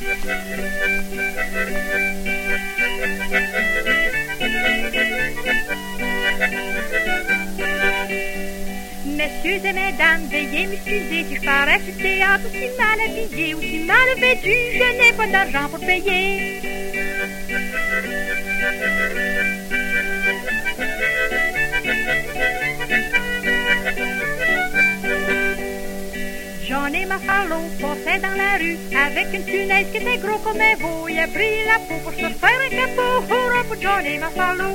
Messieurs et mesdames, veuillez m'excuser si je parais sur théâtre aussi mal habillé ou si mal vêtu, je n'ai pas d'argent pour payer. J'en ai ma passait dans la rue avec une punaise qui était gros comme un veau. Il a pris la peau pour se faire un capot. Hurrah pour Johnny Mafalo.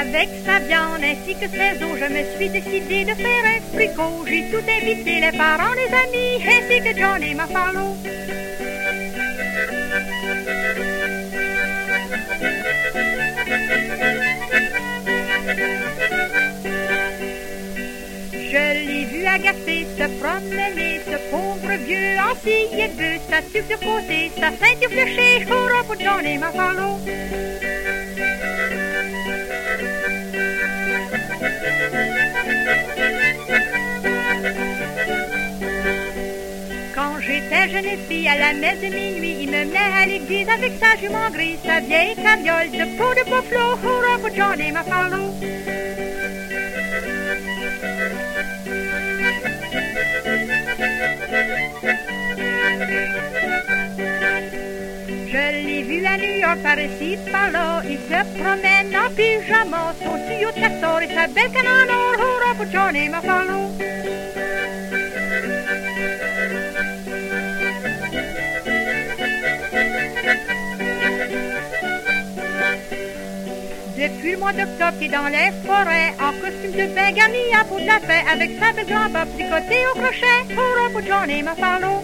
Avec sa viande ainsi que ses os, je me suis décidé de faire un fricot. J'ai tout invité, les parents, les amis, ainsi que Johnny Mafalo. Je l'ai vu agacer, se promener, ce pauvre vieux en scie sa tuque de côté, sa ceinture fléchée, hurrah pour Johnny Mafalo. Quand j'étais jeune fille à la messe de minuit, il me menait à l'église avec sa jument grise, sa vieille cabiole de peau de buffalo, hurrah pour Johnny Mafalo. Je l'ai vu à New York par ici, par là, il se promène en pyjama, son tuyau de castor et sa belle canne en hurrah pour Johnny Mafalo. Depuis le mois d'octobre, il est dans les forêts, en costume de bain garni à bout de la paix, avec sa belle grand-bob tricotée au crochet, hurrah pour Johnny Mafalo.